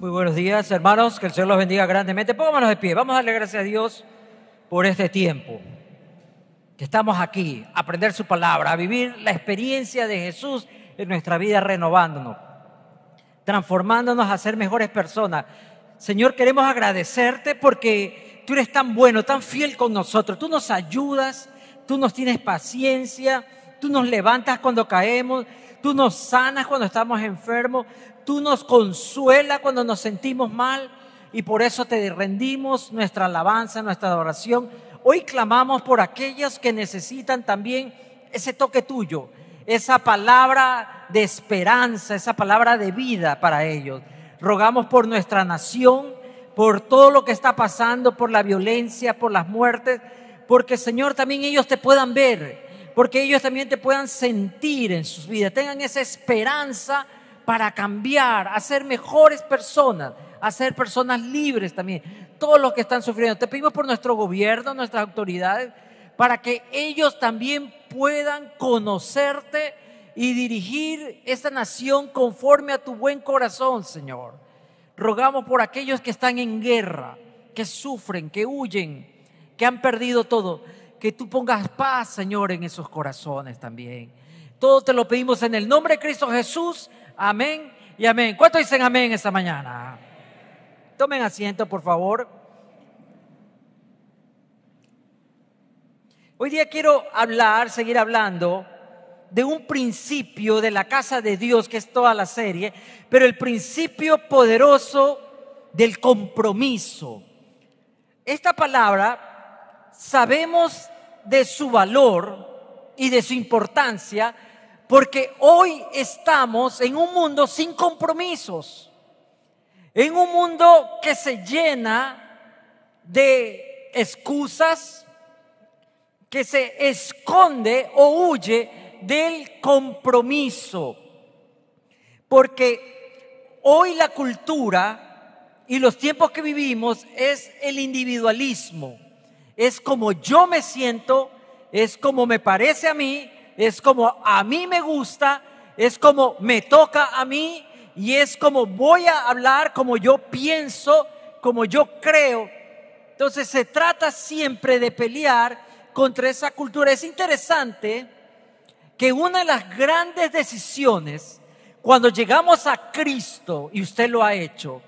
Muy buenos días, hermanos. Que el Señor los bendiga grandemente. Pónganos de pie. Vamos a darle gracias a Dios por este tiempo. Que estamos aquí a aprender su palabra, a vivir la experiencia de Jesús en nuestra vida, renovándonos, transformándonos a ser mejores personas. Señor, queremos agradecerte porque tú eres tan bueno, tan fiel con nosotros. Tú nos ayudas, tú nos tienes paciencia, tú nos levantas cuando caemos, tú nos sanas cuando estamos enfermos, tú nos consuelas cuando nos sentimos mal y por eso te rendimos nuestra alabanza, nuestra adoración. Hoy clamamos por aquellos que necesitan también ese toque tuyo, esa palabra de esperanza, esa palabra de vida para ellos. Rogamos por nuestra nación, por todo lo que está pasando, por la violencia, por las muertes, porque Señor también ellos te puedan ver, porque ellos también te puedan sentir en sus vidas, tengan esa esperanza para cambiar, a ser mejores personas, a ser personas libres también. Todos los que están sufriendo. Te pedimos por nuestro gobierno, nuestras autoridades, para que ellos también puedan conocerte y dirigir esta nación conforme a tu buen corazón, Señor. Rogamos por aquellos que están en guerra, que sufren, que huyen, que han perdido todo. Que tú pongas paz, Señor, en esos corazones también. Todo te lo pedimos en el nombre de Cristo Jesús. Amén y amén. ¿Cuántos dicen amén esta mañana? Tomen asiento, por favor. Hoy día quiero hablar, seguir hablando de un principio de la casa de Dios, que es toda la serie, pero el principio poderoso del compromiso. Esta palabra sabemos de su valor y de su importancia porque hoy estamos en un mundo sin compromisos, en un mundo que se llena de excusas, que se esconde o huye del compromiso. Porque hoy la cultura y los tiempos que vivimos es el individualismo. Es como yo me siento, es como me parece a mí, es como a mí me gusta, es como me toca a mí y es como voy a hablar, como yo pienso, como yo creo. Entonces se trata siempre de pelear contra esa cultura. Es interesante que una de las grandes decisiones cuando llegamos a Cristo, y usted lo ha hecho,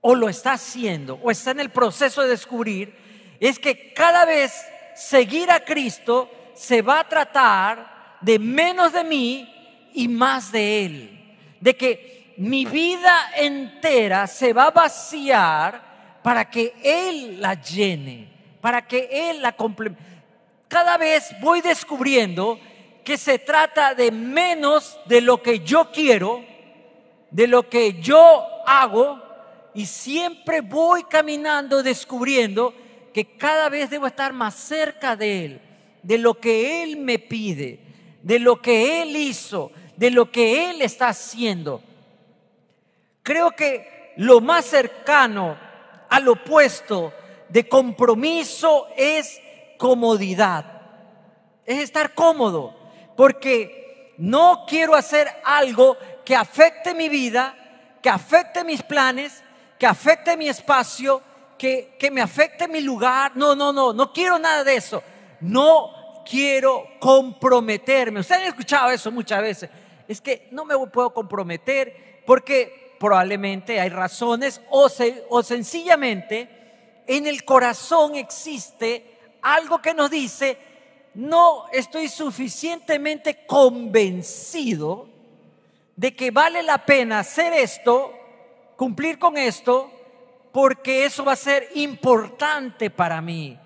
o lo está haciendo, o está en el proceso de descubrir, es que cada vez seguir a Cristo se va a tratar de menos de mí y más de Él. De que mi vida entera se va a vaciar para que Él la llene, para que Él la complemente. Cada vez voy descubriendo que se trata de menos de lo que yo quiero, de lo que yo hago, y siempre voy caminando descubriendo que cada vez debo estar más cerca de Él, de lo que Él me pide, de lo que Él hizo, de lo que Él está haciendo. Creo que lo más cercano al opuesto de compromiso es comodidad, es estar cómodo porque no quiero hacer algo que afecte mi vida, que afecte mis planes, que afecte mi espacio, que, que me afecte mi lugar. No, no, no, no quiero nada de eso. No quiero comprometerme. Ustedes han escuchado eso muchas veces. Es que no me puedo comprometer porque probablemente hay razones o, o sencillamente en el corazón existe algo que nos dice, no estoy suficientemente convencido de que vale la pena hacer esto, cumplir con esto, porque eso va a ser importante para mí,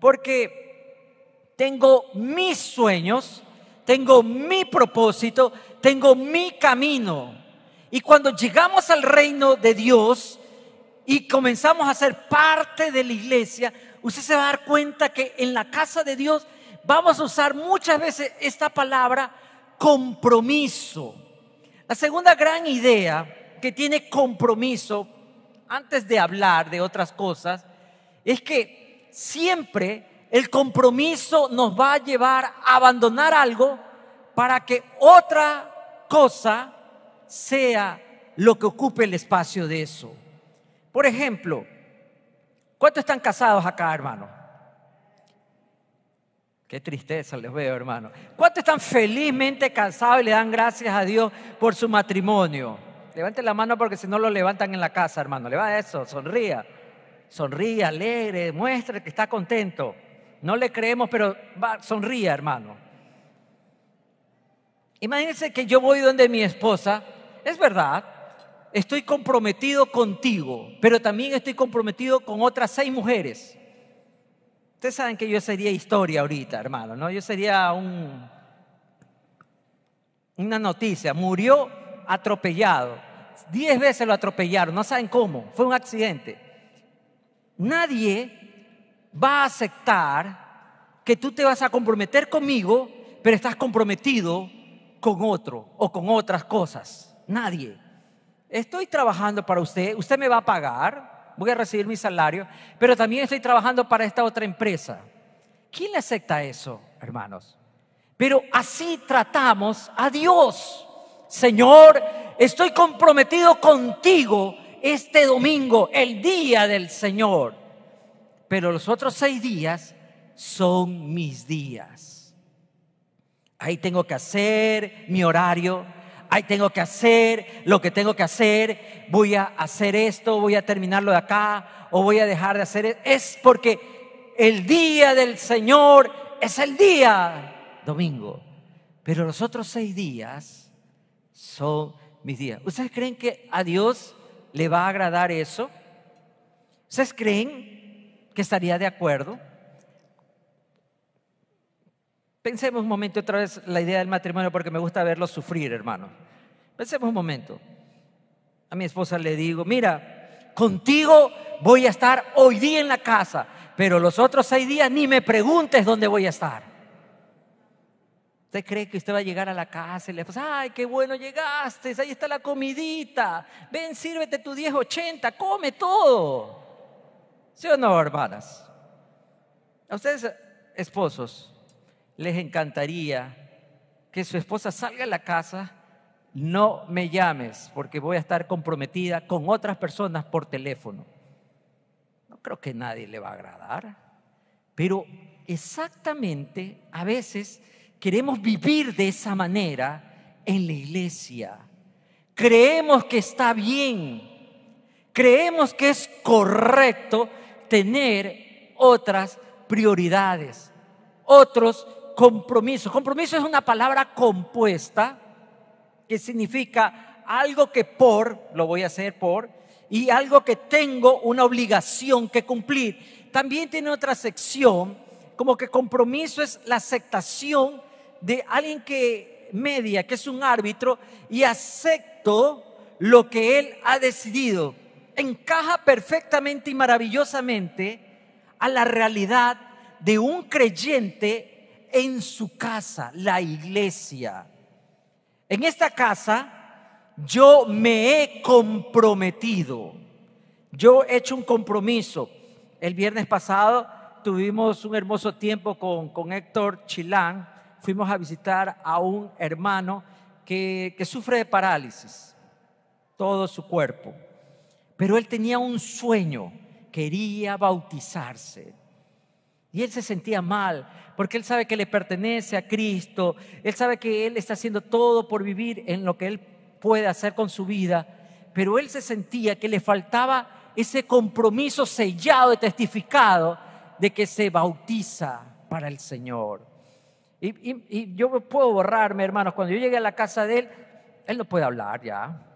porque tengo mis sueños, tengo mi propósito, tengo mi camino. Y cuando llegamos al reino de Dios y comenzamos a ser parte de la iglesia, usted se va a dar cuenta que en la casa de Dios vamos a usar muchas veces esta palabra compromiso. La segunda gran idea que tiene compromiso, antes de hablar de otras cosas, es que siempre el compromiso nos va a llevar a abandonar algo para que otra cosa sea lo que ocupe el espacio de eso. Por ejemplo, ¿cuántos están casados acá, hermano? Qué tristeza les veo, hermano. ¿Cuántos están felizmente casados y le dan gracias a Dios por su matrimonio? Levanten la mano porque si no lo levantan en la casa, hermano. Le va eso, sonría. Sonría, alegre, muestre que está contento. No le creemos, pero va, sonría, hermano. Imagínense que yo voy donde mi esposa, es verdad, estoy comprometido contigo, pero también estoy comprometido con otras seis mujeres. Ustedes saben que yo sería historia ahorita, hermano, ¿no? Yo sería un, una noticia. Murió atropellado. Diez veces lo atropellaron, no saben cómo, fue un accidente. Nadie va a aceptar que tú te vas a comprometer conmigo, pero estás comprometido con otro o con otras cosas. Nadie. Estoy trabajando para usted, usted me va a pagar, voy a recibir mi salario, pero también estoy trabajando para esta otra empresa. ¿Quién le acepta eso, hermanos? Pero así tratamos a Dios. Señor, estoy comprometido contigo este domingo, el día del Señor. Pero los otros seis días son mis días. Ahí tengo que hacer mi horario, ahí tengo que hacer lo que tengo que hacer, voy a hacer esto, voy a terminarlo de acá o voy a dejar de hacer. E-, es porque el día del Señor es el día domingo. Pero los otros seis días son mis días. ¿Ustedes creen que a Dios le va a agradar eso? ¿Ustedes creen que estaría de acuerdo? Pensemos un momento otra vez la idea del matrimonio porque me gusta verlo sufrir, hermano. Pensemos un momento. A mi esposa le digo, mira, contigo voy a estar hoy día en la casa, pero los otros seis días ni me preguntes dónde voy a estar. ¿Usted cree que usted va a llegar a la casa y le dice, ay, qué bueno llegaste, ahí está la comidita, ven, sírvete tu 1080, come todo? ¿Sí o no, hermanas? A ustedes, esposos, les encantaría que su esposa salga a la casa, no me llames porque voy a estar comprometida con otras personas por teléfono. No creo que nadie le va a agradar, pero exactamente a veces queremos vivir de esa manera en la iglesia. Creemos que está bien, creemos que es correcto tener otras prioridades, otros compromisos. Compromiso es una palabra compuesta que significa algo que por, lo voy a hacer por, y algo que tengo una obligación que cumplir. También tiene otra sección, como que compromiso es la aceptación de alguien que media, que es un árbitro, y acepto lo que él ha decidido. Encaja perfectamente y maravillosamente a la realidad de un creyente en su casa, la iglesia. En esta casa yo me he comprometido, yo he hecho un compromiso. El viernes pasado tuvimos un hermoso tiempo con, con Héctor Chilán, fuimos a visitar a un hermano que, sufre de parálisis, todo su cuerpo. Pero él tenía un sueño, quería bautizarse. Y él se sentía mal, porque él sabe que le pertenece a Cristo, él sabe que él está haciendo todo por vivir en lo que él puede hacer con su vida, pero él se sentía que le faltaba ese compromiso sellado y testificado de que se bautiza para el Señor. Y, yo puedo borrarme, hermanos, cuando yo llegué a la casa de él, él no puede hablar ya.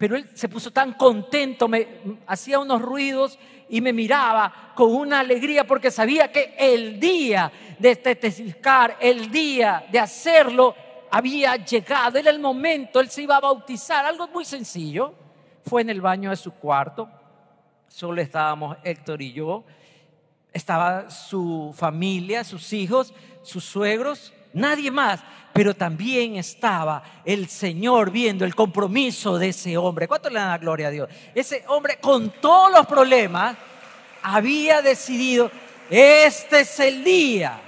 Pero él se puso tan contento, me hacía unos ruidos y me miraba con una alegría porque sabía que el día de testificar, el día de hacerlo, había llegado. Era el momento, él se iba a bautizar. Algo muy sencillo. Fue en el baño de su cuarto. Solo estábamos Héctor y yo. Estaba su familia, sus hijos sus suegros, nadie más. Pero también estaba el Señor viendo el compromiso de ese hombre. ¿Cuánto le dan la gloria a Dios? Ese hombre con todos los problemas había decidido, este es el día.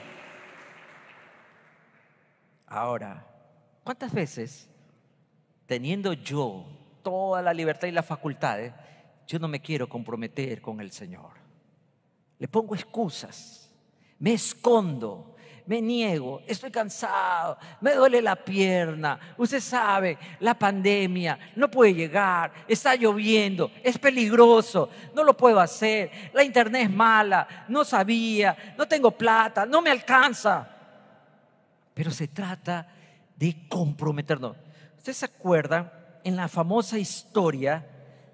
Ahora, ¿cuántas veces teniendo yo toda la libertad y las facultades, yo no me quiero comprometer con el Señor. Le pongo excusas, me escondo, me niego, estoy cansado, me duele la pierna, usted sabe, la pandemia, no puede llegar, está lloviendo, es peligroso, no lo puedo hacer, la internet es mala, no sabía, no tengo plata, no me alcanza. Pero se trata de comprometernos. ¿Usted se acuerda en la famosa historia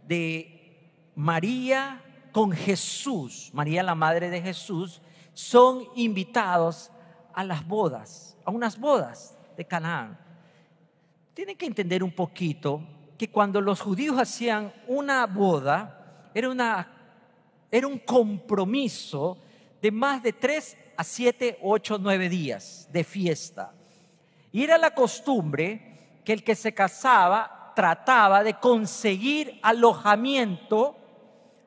de María con Jesús, María la madre de Jesús, son invitados a las bodas, a unas bodas de Canaán. Tienen que entender un poquito que cuando los judíos hacían una boda, era, una, era un compromiso de más de tres a siete, ocho, nueve días de fiesta. Y era la costumbre que el que se casaba trataba de conseguir alojamiento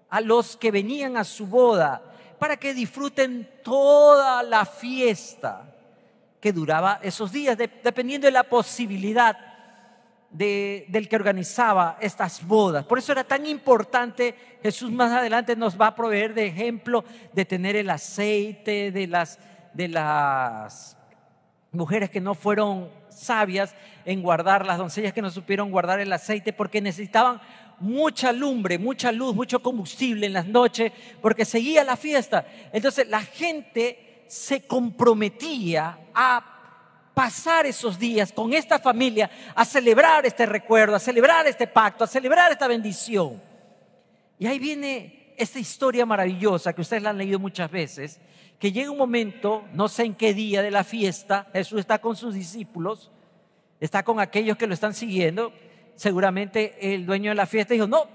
a los que venían a su boda para que disfruten toda la fiesta que duraba esos días, dependiendo de la posibilidad del que organizaba estas bodas. Por eso era tan importante, Jesús más adelante nos va a proveer de ejemplo de tener el aceite de las, de las mujeres que no fueron sabias en guardar, las doncellas que no supieron guardar el aceite porque necesitaban mucha lumbre, mucha luz, mucho combustible en las noches, porque seguía la fiesta. Entonces la gente se comprometía a pasar esos días con esta familia, a celebrar este recuerdo, a celebrar este pacto, a celebrar esta bendición. Y ahí viene esta historia maravillosa que ustedes la han leído muchas veces, que llega un momento, no sé en qué día de la fiesta, Jesús está con sus discípulos, está con aquellos que lo están siguiendo, seguramente el dueño de la fiesta dijo, no,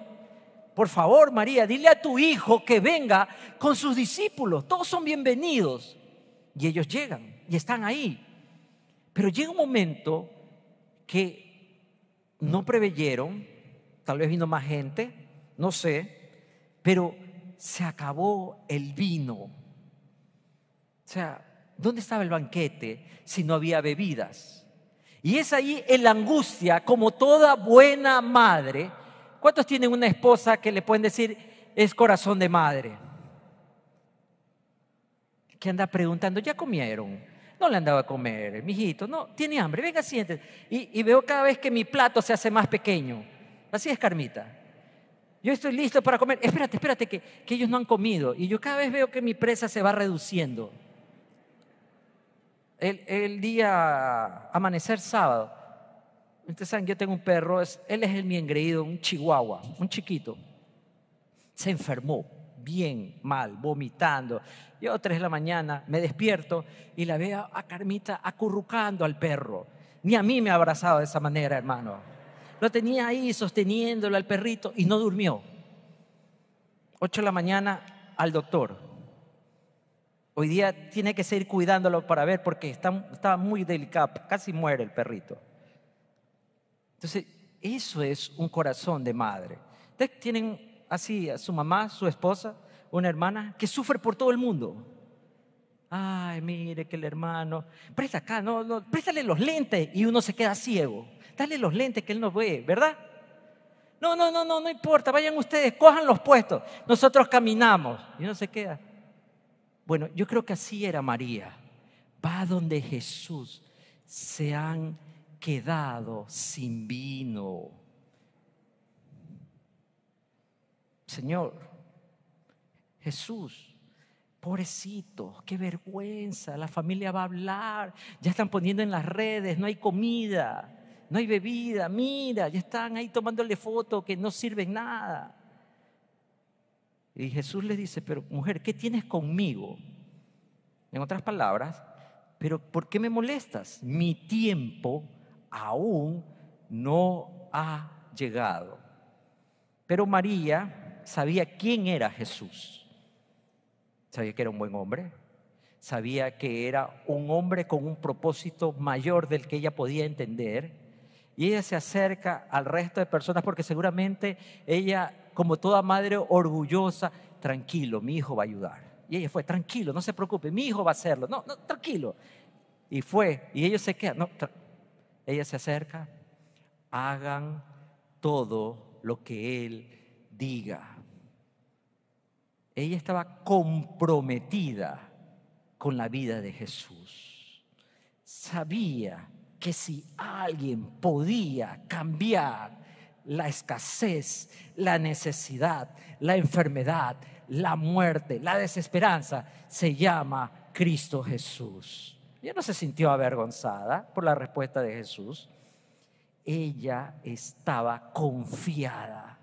por favor María, dile a tu hijo que venga con sus discípulos, todos son bienvenidos. Y ellos llegan y están ahí. Pero llega un momento que no preveyeron, tal vez vino más gente, no sé, pero se acabó el vino. O sea, ¿dónde estaba el banquete si no había bebidas? Y es ahí en la angustia, como toda buena madre. ¿Cuántos tienen una esposa que le pueden decir es corazón de madre? Que anda preguntando, ¿ya comieron? No le andaba a comer, mijito, no, tiene hambre, venga, siéntese. Y, y veo cada vez que mi plato se hace más pequeño. Así es, Carmita. Yo estoy listo para comer. Espérate, espérate, que, que ellos no han comido. Y yo cada vez veo que mi presa se va reduciendo el, día amanecer sábado, ustedes saben, yo tengo un perro, él es el mi engreído, un chihuahua, un chiquito. Se enfermó, bien, mal, vomitando. Yo tres de la mañana me despierto y la veo a Carmita acurrucando al perro. Ni a mí me ha abrazado de esa manera, hermano. Lo tenía ahí sosteniéndolo al perrito y no durmió. Ocho de la mañana al doctor. Hoy día tiene que seguir cuidándolo para ver porque está, está muy delicado, casi muere el perrito. Entonces, eso es un corazón de madre. Ustedes tienen así a su mamá, su esposa, una hermana que sufre por todo el mundo. Ay, mire que el hermano, presta acá, no, no, préstale los lentes y uno se queda ciego. Dale los lentes que él no ve, ¿verdad? No, no, no, no, no importa, vayan ustedes, cojan los puestos. Nosotros caminamos y uno se queda. Bueno, yo creo que así era María. Va donde Jesús. Se han quedado sin vino. Señor, Jesús, pobrecito, qué vergüenza, la familia va a hablar, ya están poniendo en las redes, no hay comida, no hay bebida, mira, ya están ahí tomándole fotos que no sirven nada. Y Jesús le dice, pero mujer, ¿qué tienes conmigo? En otras palabras, pero ¿por qué me molestas? Mi tiempo aún no ha llegado. Pero María sabía quién era Jesús. Sabía que era un buen hombre. Sabía que era un hombre con un propósito mayor del que ella podía entender. Y ella se acerca al resto de personas porque seguramente ella como toda madre orgullosa, tranquilo, mi hijo va a ayudar. Y ella fue, tranquilo, no se preocupe, mi hijo va a hacerlo. No, no, tranquilo. Y fue, y ellos se quedan. No, ella se acerca, hagan todo lo que Él diga. Ella estaba comprometida con la vida de Jesús. Sabía que si alguien podía cambiar la escasez, la necesidad, la enfermedad, la muerte, la desesperanza, se llama Cristo Jesús. Ella no se sintió avergonzada por la respuesta de Jesús. Ella estaba confiada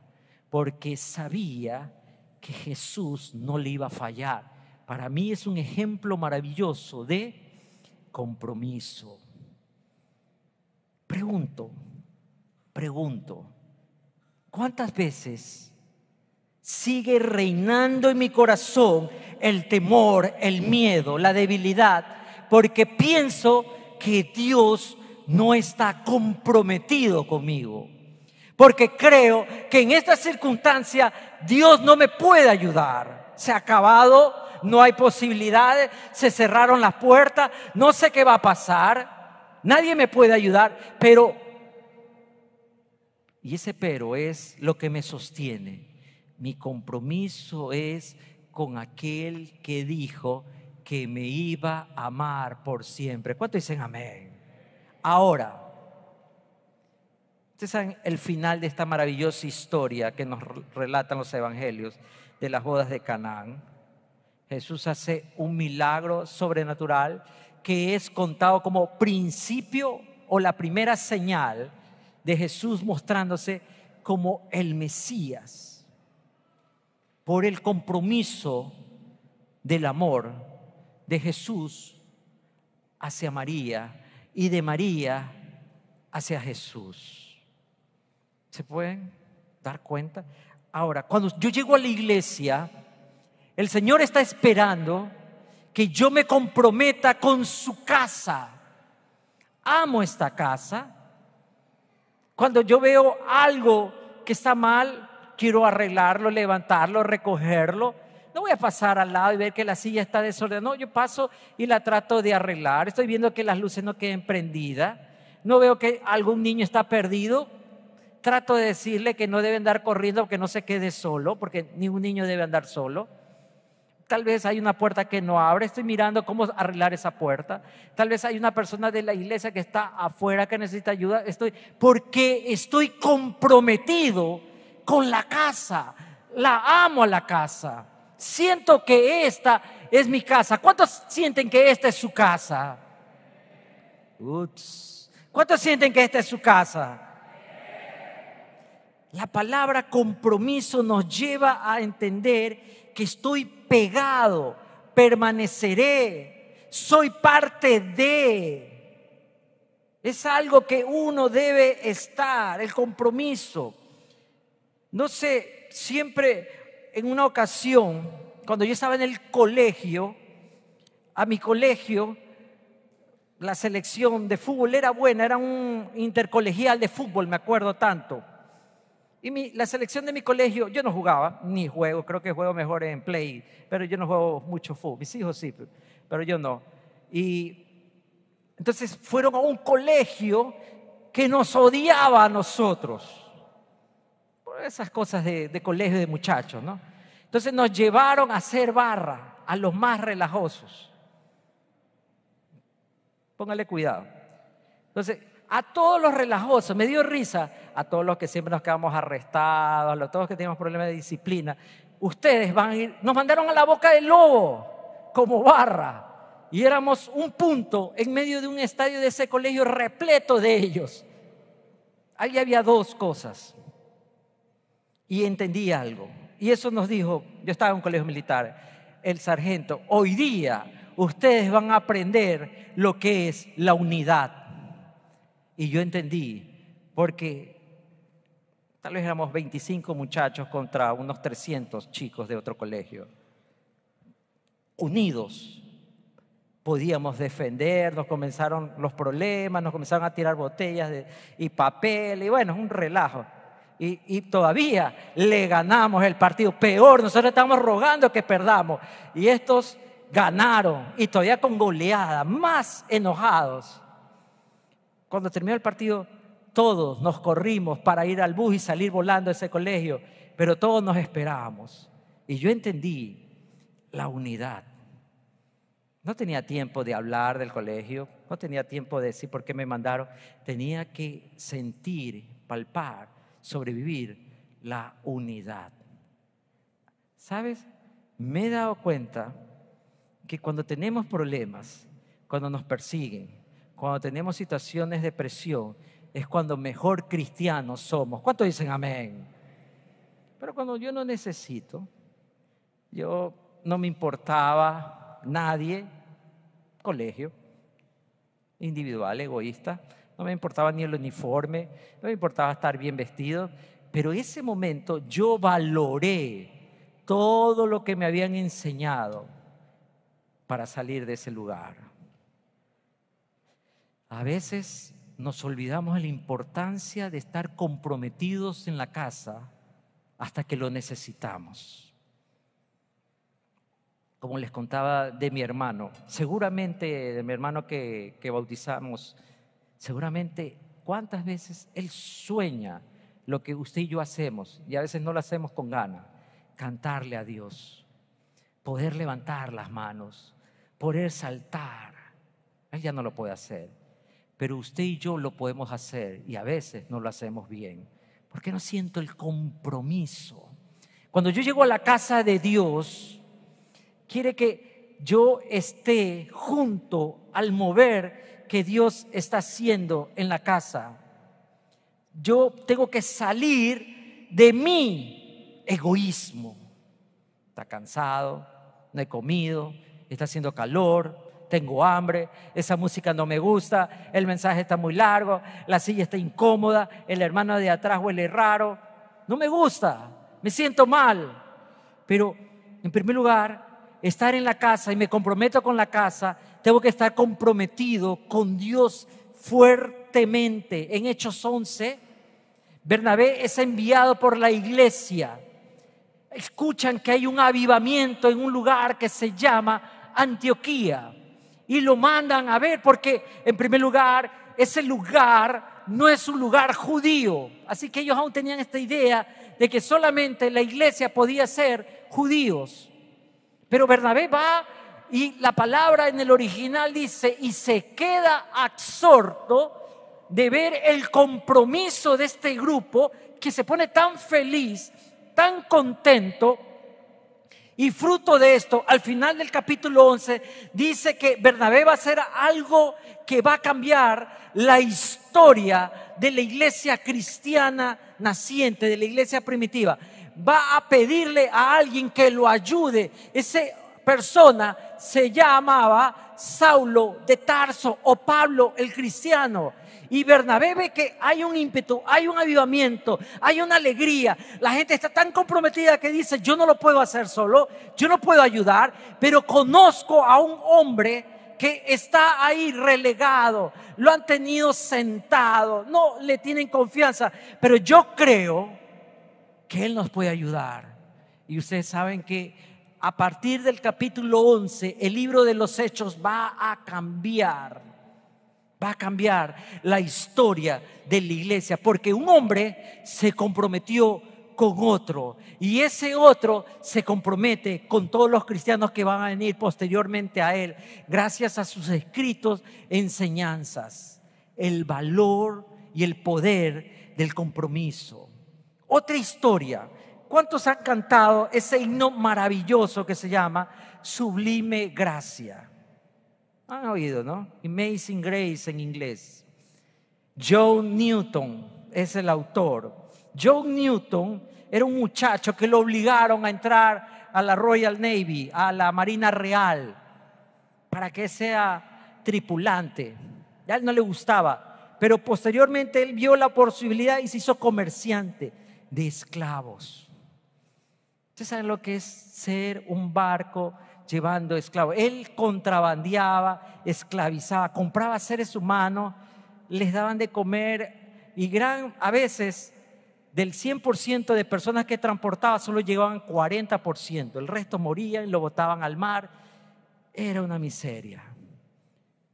porque sabía que Jesús no le iba a fallar. Para mí es un ejemplo maravilloso de compromiso. Pregunto, pregunto, ¿cuántas veces sigue reinando en mi corazón el temor, el miedo, la debilidad, porque pienso que Dios no está comprometido conmigo. Porque creo que en esta circunstancia Dios no me puede ayudar. Se ha acabado, no hay posibilidades, se cerraron las puertas, no sé qué va a pasar, nadie me puede ayudar, pero... Y ese pero es lo que me sostiene mi compromiso es con aquel que dijo que me iba a amar por siempre. ¿Cuánto dicen amén? Ahora, ustedes saben el final de esta maravillosa historia que nos relatan los evangelios de las bodas de Canaán. Jesús hace un milagro sobrenatural que es contado como principio o la primera señal de Jesús mostrándose como el Mesías por el compromiso del amor de Jesús hacia María y de María hacia Jesús. ¿Se pueden dar cuenta? Ahora, cuando yo llego a la iglesia, el Señor está esperando que yo me comprometa con su casa. Amo esta casa. Cuando yo veo algo que está mal, quiero arreglarlo, levantarlo, recogerlo. No voy a pasar al lado y ver que la silla está desordenada. No, yo paso y la trato de arreglar. Estoy viendo que las luces no queden prendidas. No veo que algún niño está perdido. Trato de decirle que no debe andar corriendo, que no se quede solo, porque ningún niño debe andar solo. Tal vez hay una puerta que no abre, estoy mirando cómo arreglar esa puerta. Tal vez hay una persona de la iglesia que está afuera que necesita ayuda. Estoy porque estoy comprometido con la casa. La amo a la casa. Siento que esta es mi casa. ¿Cuántos sienten que esta es su casa? ¿Cuántos sienten que esta es su casa? La palabra compromiso nos lleva a entender que estoy pegado, permaneceré, soy parte de. Es algo que uno debe estar, el compromiso. No sé, siempre en una ocasión, cuando yo estaba en el colegio, a mi colegio, la selección de fútbol era buena, era un intercolegial de fútbol, me acuerdo tanto. Y la selección de mi colegio, yo no jugaba, ni juego, creo que juego mejor en play, pero yo no juego mucho fútbol. Mis hijos sí, pero yo no. Y entonces fueron a un colegio que nos odiaba a nosotros esas cosas de, colegio de muchachos, ¿no? Entonces nos llevaron a hacer barra a los más relajosos. Póngale cuidado. Entonces, a todos los relajosos, me dio risa, a todos los que siempre nos quedamos arrestados, a todos los que tenemos problemas de disciplina, ustedes van a ir, nos mandaron a la boca del lobo como barra. Y éramos un punto en medio de un estadio de ese colegio repleto de ellos. Ahí había dos cosas y entendí algo. Y eso nos dijo, yo estaba en un colegio militar, el sargento, hoy día ustedes van a aprender lo que es la unidad. Y yo entendí, porque tal vez éramos 25 muchachos contra unos 300 chicos de otro colegio. Unidos podíamos defender, nos comenzaron los problemas, nos comenzaron a tirar botellas y papel, y bueno, un relajo y, todavía le ganamos el partido. Peor, nosotros estamos rogando que perdamos. Y estos ganaron y todavía con goleada, más enojados. Cuando terminó el partido, todos nos corrimos para ir al bus y salir volando a ese colegio, pero todos nos esperábamos. Y yo entendí la unidad. No tenía tiempo de hablar del colegio, no tenía tiempo de decir por qué me mandaron. Tenía que sentir, palpar, sobrevivir la unidad. ¿Sabes? Me he dado cuenta que cuando tenemos problemas, cuando nos persiguen, cuando tenemos situaciones de presión, es cuando mejor cristianos somos. ¿Cuántos dicen amén? Pero cuando yo no necesito, yo no me importaba nadie, colegio, individual, egoísta, no me importaba ni el uniforme, no me importaba estar bien vestido, pero ese momento yo valoré todo lo que me habían enseñado para salir de ese lugar. A veces nos olvidamos de la importancia de estar comprometidos en la casa hasta que lo necesitamos. Como les contaba de mi hermano, seguramente de mi hermano que, que bautizamos, seguramente cuántas veces él sueña lo que usted y yo hacemos, y a veces no lo hacemos con gana, cantarle a Dios, poder levantar las manos, poder saltar. Él ya no lo puede hacer, pero usted y yo lo podemos hacer y a veces no lo hacemos bien, porque no siento el compromiso. Cuando yo llego a la casa de Dios, quiere que yo esté junto al mover que Dios está haciendo en la casa yo tengo que salir de mi egoísmo. Está cansado, no he comido, está haciendo calor, tengo hambre, esa música no me gusta, el mensaje está muy largo, la silla está incómoda, el hermano de atrás huele raro, no me gusta, me siento mal. Pero, en primer lugar, estar en la casa y me comprometo con la casa, tengo que estar comprometido con Dios fuertemente. En Hechos 11, Bernabé es enviado por la iglesia. Escuchan que hay un avivamiento en un lugar que se llama Antioquía y lo mandan a ver porque en primer lugar ese lugar no es un lugar judío. Así que ellos aún tenían esta idea de que solamente la iglesia podía ser judíos. Pero Bernabé va y la palabra en el original dice y se queda absorto de ver el compromiso de este grupo que se pone tan feliz, tan contento. Y fruto de esto, al final del capítulo 11, dice que Bernabé va a hacer algo que va a cambiar la historia de la iglesia cristiana naciente, de la iglesia primitiva. Va a pedirle a alguien que lo ayude. Esa persona se llamaba Saulo de Tarso o Pablo el cristiano. Y Bernabé ve que hay un ímpetu, hay un avivamiento, hay una alegría. La gente está tan comprometida que dice, yo no lo puedo hacer solo, yo no puedo ayudar, pero conozco a un hombre que está ahí relegado, lo han tenido sentado, no le tienen confianza, pero yo creo que Él nos puede ayudar. Y ustedes saben que a partir del capítulo 11 el libro de los hechos va a cambiar va a cambiar la historia de la iglesia, porque un hombre se comprometió con otro y ese otro se compromete con todos los cristianos que van a venir posteriormente a él, gracias a sus escritos, enseñanzas, el valor y el poder del compromiso. Otra historia, ¿cuántos han cantado ese himno maravilloso que se llama Sublime Gracia? Han oído, ¿no? Amazing Grace en inglés. John Newton es el autor. John Newton era un muchacho que lo obligaron a entrar a la Royal Navy, a la Marina Real, para que sea tripulante. A él no le gustaba, pero posteriormente él vio la posibilidad y se hizo comerciante de esclavos. ¿Ustedes saben lo que es ser un barco llevando esclavos. Él contrabandeaba, esclavizaba, compraba seres humanos, les daban de comer y gran, a veces del 100% de personas que transportaba solo llegaban 40%, el resto morían, lo botaban al mar. Era una miseria.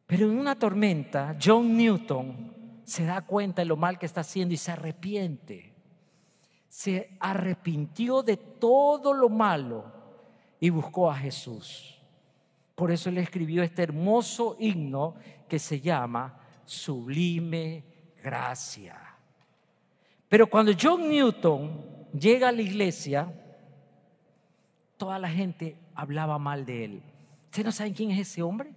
Pero en una tormenta, John Newton se da cuenta de lo mal que está haciendo y se arrepiente. Se arrepintió de todo lo malo y buscó a Jesús. Por eso él escribió este hermoso himno que se llama Sublime Gracia. Pero cuando John Newton llega a la iglesia, toda la gente hablaba mal de él. ¿Ustedes no saben quién es ese hombre?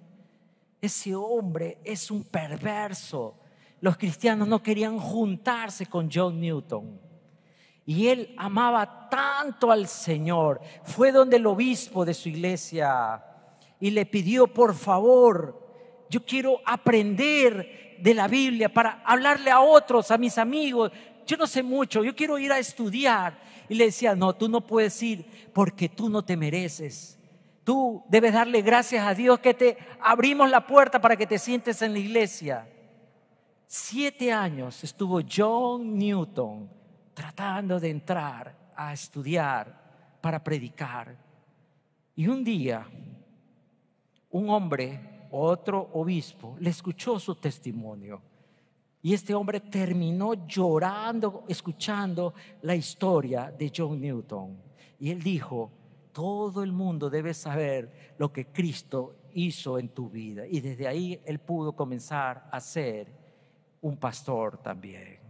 Ese hombre es un perverso. Los cristianos no querían juntarse con John Newton. Y él amaba tanto al Señor. Fue donde el obispo de su iglesia y le pidió, por favor, yo quiero aprender de la Biblia para hablarle a otros, a mis amigos. Yo no sé mucho, yo quiero ir a estudiar. Y le decía, no, tú no puedes ir porque tú no te mereces. Tú debes darle gracias a Dios que te abrimos la puerta para que te sientes en la iglesia. Siete años estuvo John Newton tratando de entrar a estudiar para predicar. Y un día un hombre, otro obispo, le escuchó su testimonio. Y este hombre terminó llorando, escuchando la historia de John Newton. Y él dijo, todo el mundo debe saber lo que Cristo hizo en tu vida. Y desde ahí él pudo comenzar a ser un pastor también.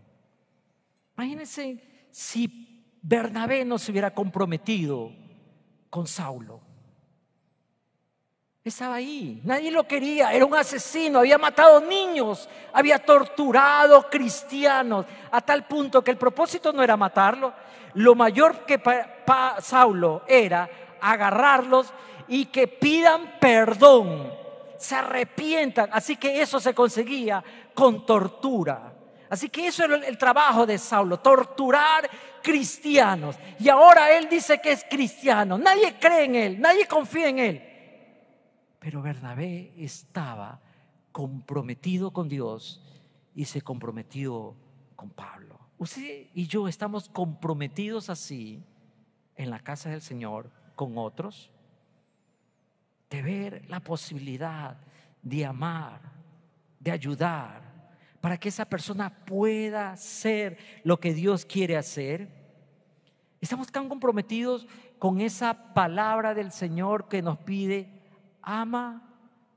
Imagínense si Bernabé no se hubiera comprometido con Saulo. Estaba ahí, nadie lo quería, era un asesino, había matado niños, había torturado cristianos, a tal punto que el propósito no era matarlo, lo mayor que para Saulo era agarrarlos y que pidan perdón, se arrepientan, así que eso se conseguía con tortura. Así que eso era el trabajo de Saulo, torturar cristianos. Y ahora él dice que es cristiano. Nadie cree en él, nadie confía en él. Pero Bernabé estaba comprometido con Dios y se comprometió con Pablo. Usted y yo estamos comprometidos así en la casa del Señor con otros, de ver la posibilidad de amar, de ayudar, para que esa persona pueda ser lo que Dios quiere hacer. Estamos tan comprometidos con esa palabra del Señor que nos pide ama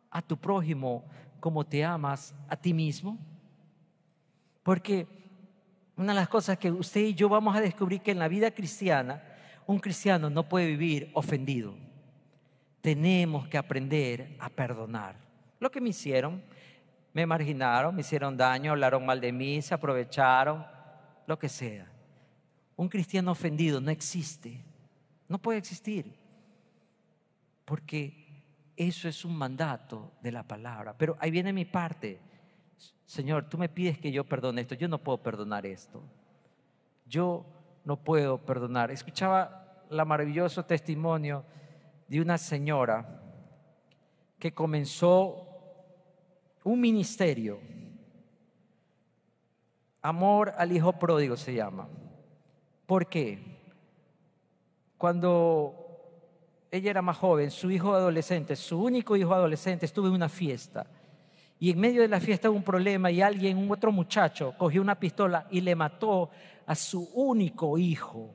a tu prójimo como te amas a ti mismo? Porque una de las cosas que usted y yo vamos a descubrir que en la vida cristiana, un cristiano no puede vivir ofendido. Tenemos que aprender a perdonar. Lo que me hicieron, me marginaron, me hicieron daño, hablaron mal de mí, se aprovecharon, lo que sea. Un cristiano ofendido no existe, no puede existir, porque eso es un mandato de la palabra. Pero ahí viene mi parte. Señor, tú me pides que yo perdone esto. Yo no puedo perdonar esto. Yo no puedo perdonar. Escuchaba la maravilloso testimonio de una señora que comenzó un ministerio. Amor al hijo pródigo se llama. ¿Por qué? Cuando ella era más joven, su hijo adolescente, su único hijo adolescente, estuvo en una fiesta. Y en medio de la fiesta hubo un problema y alguien, un otro muchacho, cogió una pistola y le mató a su único hijo.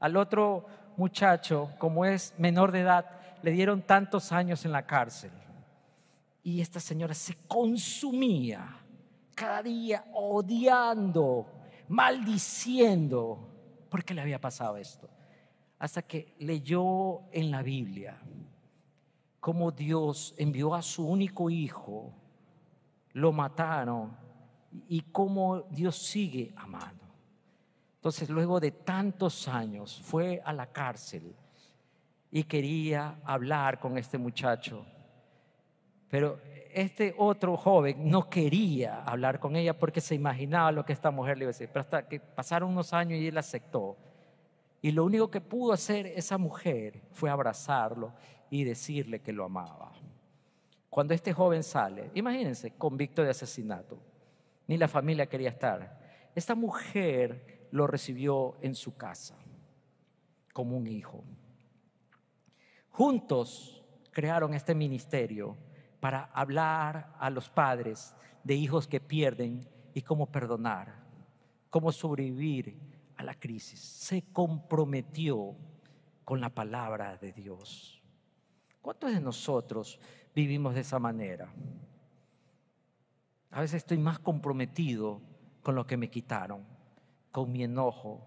Al otro muchacho, como es menor de edad, le dieron tantos años en la cárcel. Y esta señora se consumía cada día odiando, maldiciendo, porque le había pasado esto hasta que leyó en la Biblia cómo Dios envió a su único hijo, lo mataron y cómo Dios sigue amando. Entonces luego de tantos años fue a la cárcel y quería hablar con este muchacho, pero este otro joven no quería hablar con ella porque se imaginaba lo que esta mujer le iba a decir, pero hasta que pasaron unos años y él aceptó. Y lo único que pudo hacer esa mujer fue abrazarlo y decirle que lo amaba. Cuando este joven sale, imagínense, convicto de asesinato, ni la familia quería estar. Esta mujer lo recibió en su casa como un hijo. Juntos crearon este ministerio para hablar a los padres de hijos que pierden y cómo perdonar, cómo sobrevivir a la crisis. Se comprometió con la palabra de Dios. ¿Cuántos de nosotros vivimos de esa manera? A veces estoy más comprometido con lo que me quitaron, con mi enojo,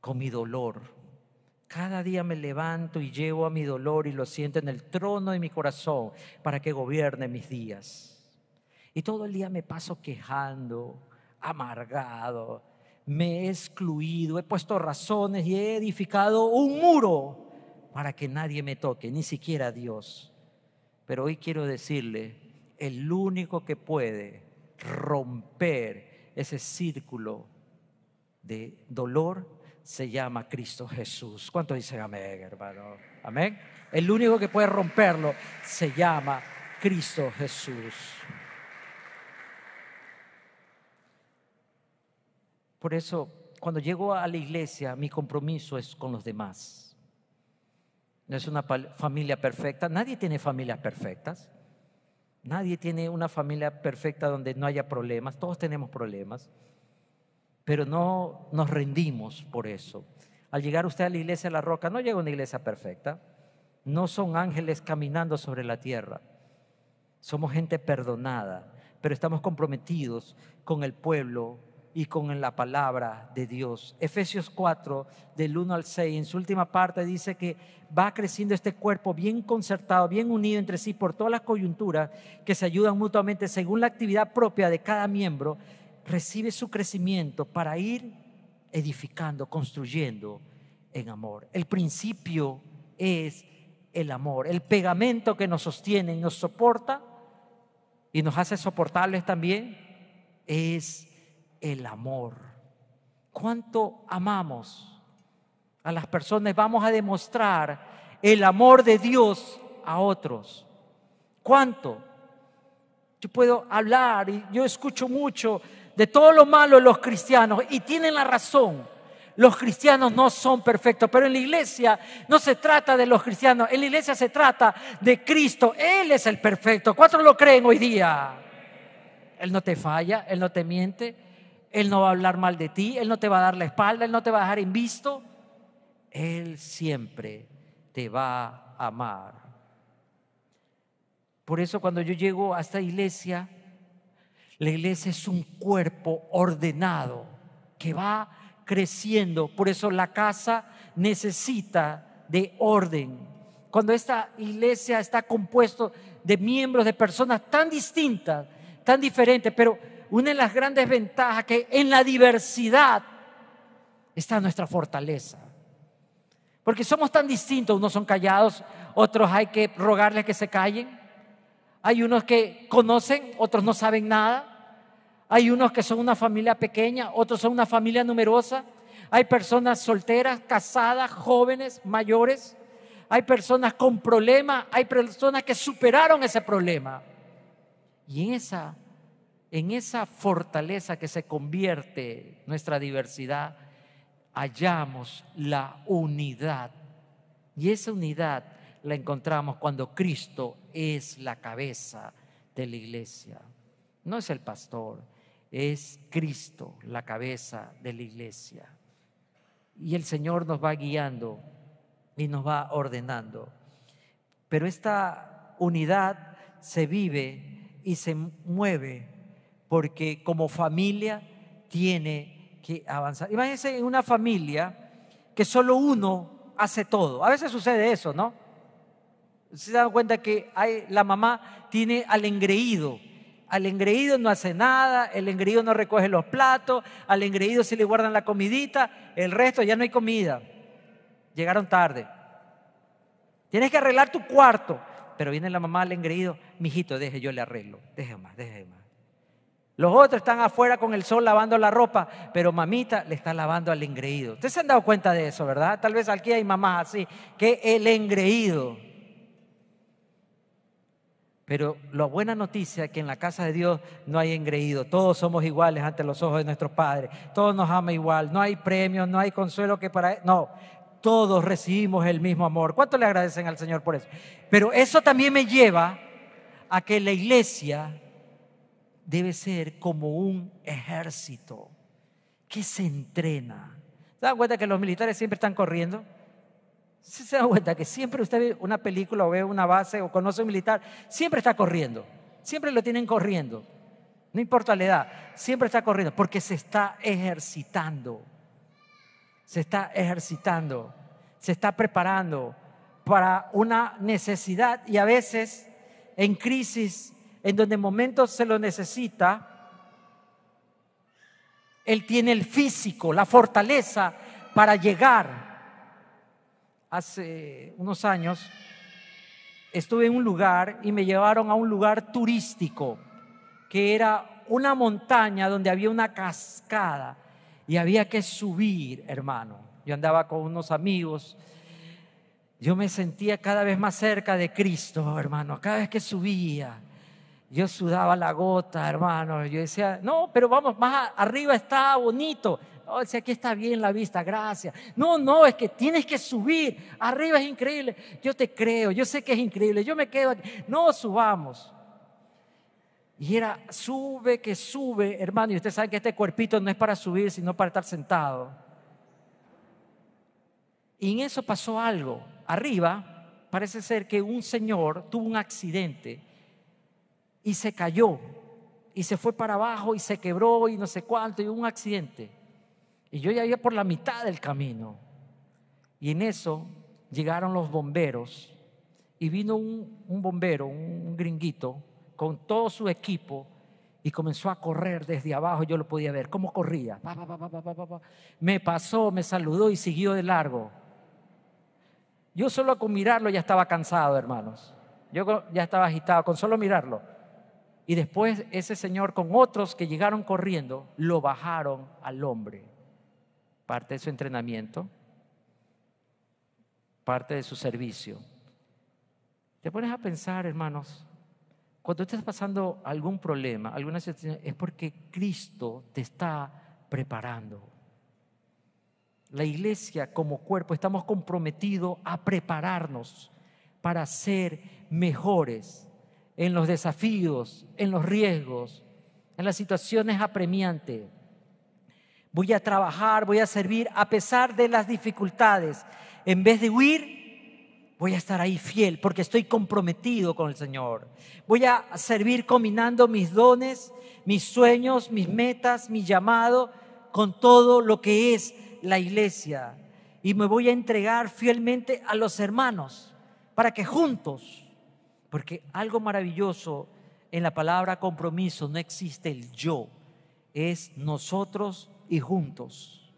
con mi dolor. Cada día me levanto y llevo a mi dolor y lo siento en el trono de mi corazón para que gobierne mis días. Y todo el día me paso quejando, amargado, me he excluido, he puesto razones y he edificado un muro para que nadie me toque, ni siquiera Dios. Pero hoy quiero decirle, el único que puede romper ese círculo de dolor se llama Cristo Jesús. ¿Cuánto dicen amén, hermano? Amén. El único que puede romperlo se llama Cristo Jesús. Por eso, cuando llego a la iglesia, mi compromiso es con los demás. No es una familia perfecta. Nadie tiene familias perfectas. Nadie tiene una familia perfecta donde no haya problemas. Todos tenemos problemas. Pero no nos rendimos por eso. Al llegar usted a la iglesia de la roca, no llega una iglesia perfecta. No son ángeles caminando sobre la tierra. Somos gente perdonada, pero estamos comprometidos con el pueblo y con la palabra de Dios. Efesios 4, del 1 al 6, en su última parte dice que va creciendo este cuerpo bien concertado, bien unido entre sí por todas las coyunturas que se ayudan mutuamente según la actividad propia de cada miembro, recibe su crecimiento para ir edificando, construyendo en amor. El principio es el amor, el pegamento que nos sostiene y nos soporta y nos hace soportables también es el amor. ¿Cuánto amamos a las personas? Vamos a demostrar el amor de Dios a otros. ¿Cuánto? Yo puedo hablar y yo escucho mucho de todo lo malo de los cristianos y tienen la razón. Los cristianos no son perfectos, pero en la iglesia no se trata de los cristianos, en la iglesia se trata de Cristo. Él es el perfecto. ¿Cuántos lo creen hoy día? Él no te falla, Él no te miente, él no va a hablar mal de ti, Él no te va a dar la espalda, Él no te va a dejar invisto. Él siempre te va a amar. Por eso cuando yo llego a esta iglesia, la iglesia es un cuerpo ordenado que va creciendo. Por eso la casa necesita de orden. Cuando esta iglesia está compuesto de miembros, de personas tan distintas, tan diferentes, pero una de las grandes ventajas que en la diversidad está nuestra fortaleza. Porque somos tan distintos, unos son callados, otros hay que rogarles que se callen. Hay unos que conocen, otros no saben nada. Hay unos que son una familia pequeña, otros son una familia numerosa. Hay personas solteras, casadas, jóvenes, mayores. Hay personas con problemas, hay personas que superaron ese problema. Y en esa en esa fortaleza que se convierte nuestra diversidad, hallamos la unidad. Y esa unidad la encontramos cuando Cristo es la cabeza de la iglesia. No es el pastor, es Cristo la cabeza de la iglesia. Y el Señor nos va guiando y nos va ordenando. Pero esta unidad se vive y se mueve porque como familia tiene que avanzar. Imagínense en una familia que solo uno hace todo. A veces sucede eso, ¿no? Se dan cuenta que hay, la mamá tiene al engreído. Al engreído no hace nada, el engreído no recoge los platos, al engreído se le guardan la comidita, el resto ya no hay comida. Llegaron tarde. Tienes que arreglar tu cuarto. Pero viene la mamá al engreído, mijito, deje, yo le arreglo. Deje más, deje más. Los otros están afuera con el sol lavando la ropa, pero mamita le está lavando al engreído. Ustedes se han dado cuenta de eso, ¿verdad? Tal vez aquí hay mamás así, que el engreído. Pero la buena noticia es que en la casa de Dios no hay engreído. Todos somos iguales ante los ojos de nuestros padres. Todos nos ama igual. No hay premios, no hay consuelo que para... No, todos recibimos el mismo amor. ¿Cuánto le agradecen al Señor por eso? Pero eso también me lleva a que la iglesia debe ser como un ejército que se entrena. ¿Se dan cuenta que los militares siempre están corriendo? ¿Se dan cuenta que siempre usted ve una película o ve una base o conoce un militar? Siempre está corriendo. Siempre lo tienen corriendo. No importa la edad, siempre está corriendo porque se está ejercitando. Se está ejercitando. Se está preparando para una necesidad y a veces en crisis, en donde en momentos se lo necesita, él tiene el físico, la fortaleza para llegar. Hace unos años estuve en un lugar y me llevaron a un lugar turístico que era una montaña donde había una cascada y había que subir, hermano. Yo andaba con unos amigos. Yo me sentía cada vez más cerca de Cristo, hermano, cada vez que subía. Yo sudaba la gota, hermano. Yo decía, no, pero vamos, más arriba está bonito. Oh, si aquí está bien la vista, gracias. No, no, es que tienes que subir. Arriba es increíble. Yo te creo, yo sé que es increíble. Yo me quedo aquí. No, subamos. Y era, sube, que sube, hermano. Y usted sabe que este cuerpito no es para subir, sino para estar sentado. Y en eso pasó algo. Arriba, parece ser que un señor tuvo un accidente y se cayó y se fue para abajo y se quebró y no sé cuánto y hubo un accidente. Y yo ya iba por la mitad del camino. Y en eso llegaron los bomberos y vino un, bombero, un gringuito, con todo su equipo y comenzó a correr desde abajo. Yo lo podía ver, cómo corría. me pasó, me saludó y siguió de largo. Yo solo con mirarlo ya estaba cansado, hermanos. Yo ya estaba agitado, con solo mirarlo. Y después ese señor con otros que llegaron corriendo, lo bajaron al hombre. Parte de su entrenamiento, parte de su servicio. Te pones a pensar, hermanos, cuando estés pasando algún problema, alguna situación, es porque Cristo te está preparando. La iglesia como cuerpo estamos comprometidos a prepararnos para ser mejores en los desafíos, en los riesgos, en las situaciones apremiantes. Voy a trabajar, voy a servir a pesar de las dificultades. En vez de huir, voy a estar ahí fiel porque estoy comprometido con el Señor. Voy a servir combinando mis dones, mis sueños, mis metas, mi llamado con todo lo que es la iglesia. Y me voy a entregar fielmente a los hermanos para que juntos porque algo maravilloso en la palabra compromiso no existe el yo, es nosotros y juntos.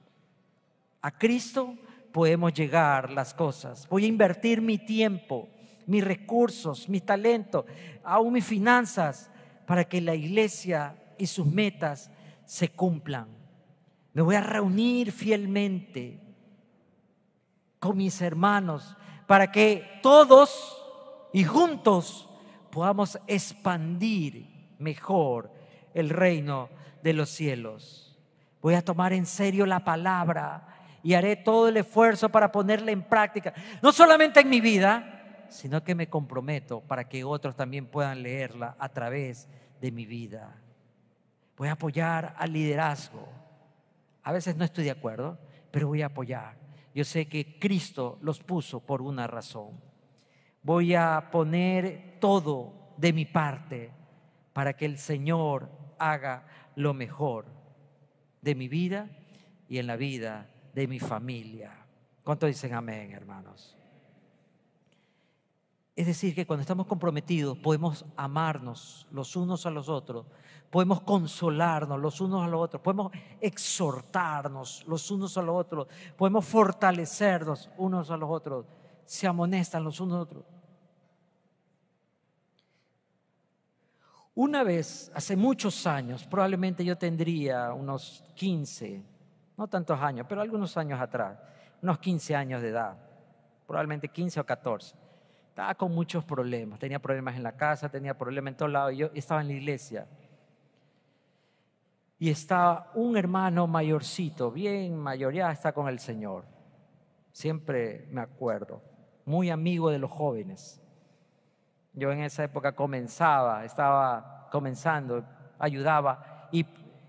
A Cristo podemos llegar las cosas. Voy a invertir mi tiempo, mis recursos, mis talentos, aún mis finanzas, para que la iglesia y sus metas se cumplan. Me voy a reunir fielmente con mis hermanos para que todos y juntos podamos expandir mejor el reino de los cielos. Voy a tomar en serio la palabra y haré todo el esfuerzo para ponerla en práctica, no solamente en mi vida, sino que me comprometo para que otros también puedan leerla a través de mi vida. Voy a apoyar al liderazgo. A veces no estoy de acuerdo, pero voy a apoyar. Yo sé que Cristo los puso por una razón voy a poner todo de mi parte para que el Señor haga lo mejor de mi vida y en la vida de mi familia. ¿Cuánto dicen amén, hermanos? Es decir, que cuando estamos comprometidos podemos amarnos los unos a los otros, podemos consolarnos los unos a los otros, podemos exhortarnos los unos a los otros, podemos fortalecernos unos a los otros, se amonestan los unos a los otros. Una vez, hace muchos años, probablemente yo tendría unos 15, no tantos años, pero algunos años atrás, unos 15 años de edad, probablemente 15 o 14. Estaba con muchos problemas, tenía problemas en la casa, tenía problemas en todos lados, y yo estaba en la iglesia. Y estaba un hermano mayorcito, bien mayor, ya está con el Señor. Siempre me acuerdo, muy amigo de los jóvenes. Yo en esa época comenzaba, estaba comenzando, ayudaba y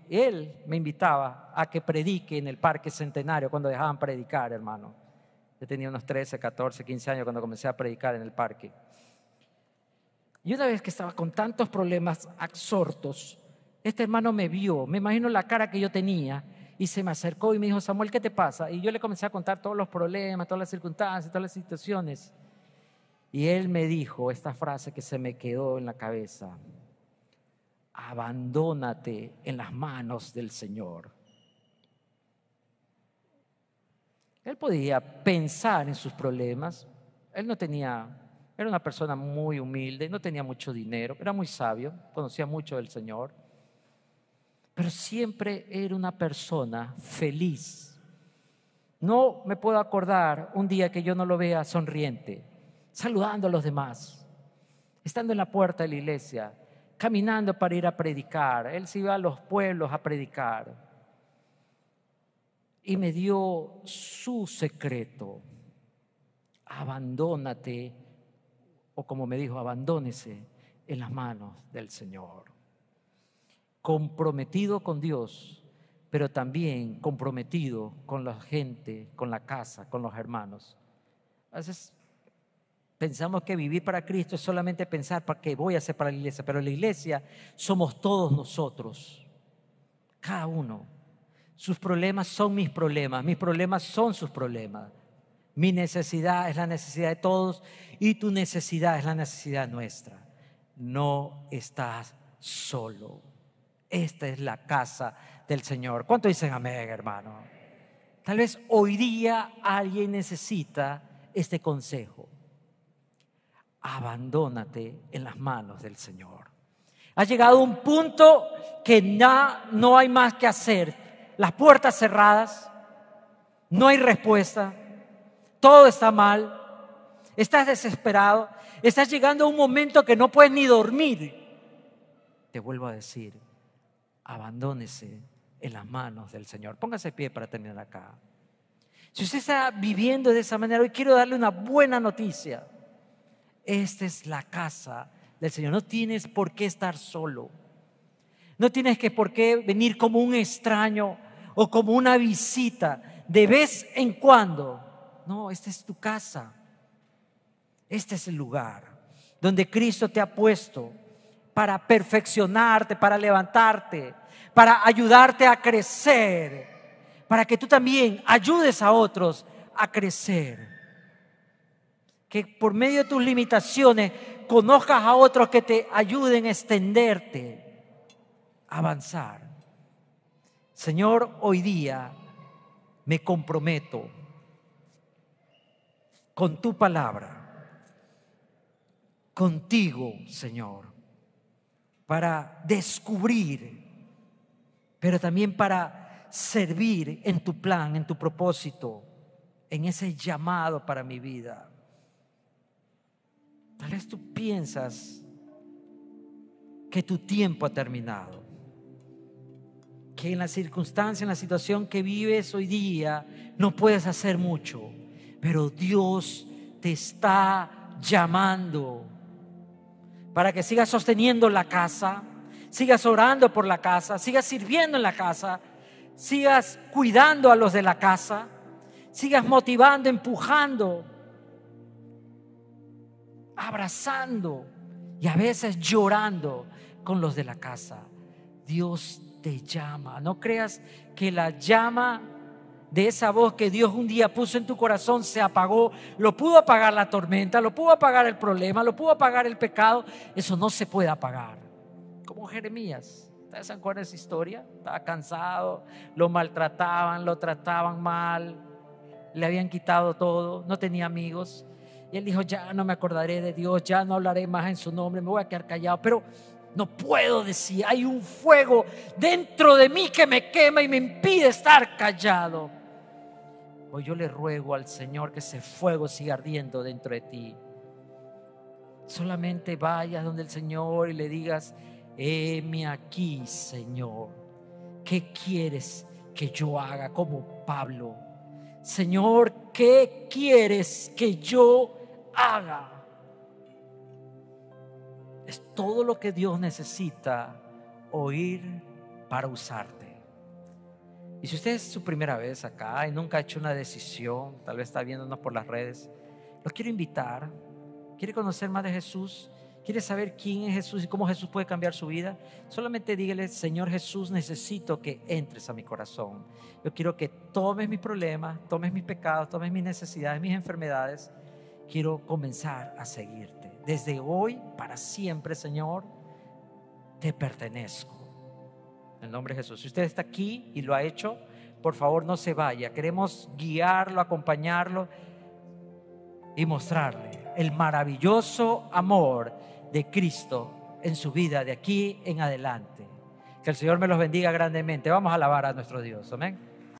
él me invitaba a que predique en el Parque Centenario cuando dejaban predicar, hermano. Yo tenía unos 13, 14, 15 años cuando comencé a predicar en el parque. Y una vez que estaba con tantos problemas absortos, este hermano me vio, me imagino la cara que yo tenía, y se me acercó y me dijo, Samuel, ¿qué te pasa? Y yo le comencé a contar todos los problemas, todas las circunstancias, todas las situaciones. Y él me dijo esta frase que se me quedó en la cabeza abandónate en las manos del Señor. Él podía pensar en sus problemas. Él no tenía, era una persona muy humilde, no tenía mucho dinero, era muy sabio, conocía mucho del Señor, pero siempre era una persona feliz. No me puedo acordar un día que yo no lo vea sonriente, saludando a los demás, estando en la puerta de la iglesia, caminando para ir a predicar. Él se iba a los pueblos a predicar. Y me dio su secreto. Abandónate, o como me dijo, abandónese en las manos del Señor. Comprometido con Dios, pero también comprometido con la gente, con la casa, con los hermanos. A veces Pensamos que vivir para Cristo es solamente pensar para qué voy a hacer para la iglesia, pero la iglesia somos todos nosotros, cada uno. Sus problemas son mis problemas, mis problemas son sus problemas. Mi necesidad es la necesidad de todos y tu necesidad es la necesidad nuestra. No estás solo. Esta es la casa del Señor. ¿Cuánto dicen amén, hermano? Tal vez hoy día alguien necesita este consejo abandónate en las manos del Señor. Ha llegado un punto que no hay más que hacer. Las puertas cerradas, no hay respuesta, todo está mal, estás desesperado, estás llegando a un momento que no puedes ni dormir. Te vuelvo a decir, abandónese en las manos del Señor. Póngase pie para terminar acá. Si usted está viviendo de esa manera, hoy quiero darle una buena noticia. Esta es la casa del Señor. No tienes por qué estar solo. No tienes que por qué venir como un extraño o como una visita de vez en cuando. No, esta es tu casa. Este es el lugar donde Cristo te ha puesto para perfeccionarte, para levantarte, para ayudarte a crecer, para que tú también ayudes a otros a crecer que por medio de tus limitaciones conozcas a otros que te ayuden a extenderte, a avanzar. Señor, hoy día me comprometo con tu palabra, contigo, Señor, para descubrir, pero también para servir en tu plan, en tu propósito, en ese llamado para mi vida. Tal vez tú piensas que tu tiempo ha terminado, que en la circunstancia, en la situación que vives hoy día, no puedes hacer mucho, pero Dios te está llamando para que sigas sosteniendo la casa, sigas orando por la casa, sigas sirviendo en la casa, sigas cuidando a los de la casa, sigas motivando, empujando abrazando y a veces llorando con los de la casa. Dios te llama. No creas que la llama de esa voz que Dios un día puso en tu corazón se apagó. Lo pudo apagar la tormenta, lo pudo apagar el problema, lo pudo apagar el pecado. Eso no se puede apagar. Como Jeremías. ¿Ustedes se esa historia? Estaba cansado, lo maltrataban, lo trataban mal, le habían quitado todo, no tenía amigos. Y él dijo, ya no me acordaré de Dios, ya no hablaré más en su nombre, me voy a quedar callado. Pero no puedo decir, hay un fuego dentro de mí que me quema y me impide estar callado. Hoy yo le ruego al Señor que ese fuego siga ardiendo dentro de ti. Solamente vayas donde el Señor y le digas, heme aquí, Señor. ¿Qué quieres que yo haga como Pablo? Señor, ¿qué quieres que yo haga. Es todo lo que Dios necesita oír para usarte. Y si usted es su primera vez acá y nunca ha hecho una decisión, tal vez está viéndonos por las redes, lo quiero invitar. ¿Quiere conocer más de Jesús? ¿Quiere saber quién es Jesús y cómo Jesús puede cambiar su vida? Solamente dígale, Señor Jesús, necesito que entres a mi corazón. Yo quiero que tomes mis problemas, tomes mis pecados, tomes mis necesidades, mis enfermedades. Quiero comenzar a seguirte. Desde hoy para siempre, Señor, te pertenezco. En el nombre de Jesús. Si usted está aquí y lo ha hecho, por favor no se vaya. Queremos guiarlo, acompañarlo y mostrarle el maravilloso amor de Cristo en su vida de aquí en adelante. Que el Señor me los bendiga grandemente. Vamos a alabar a nuestro Dios. Amén.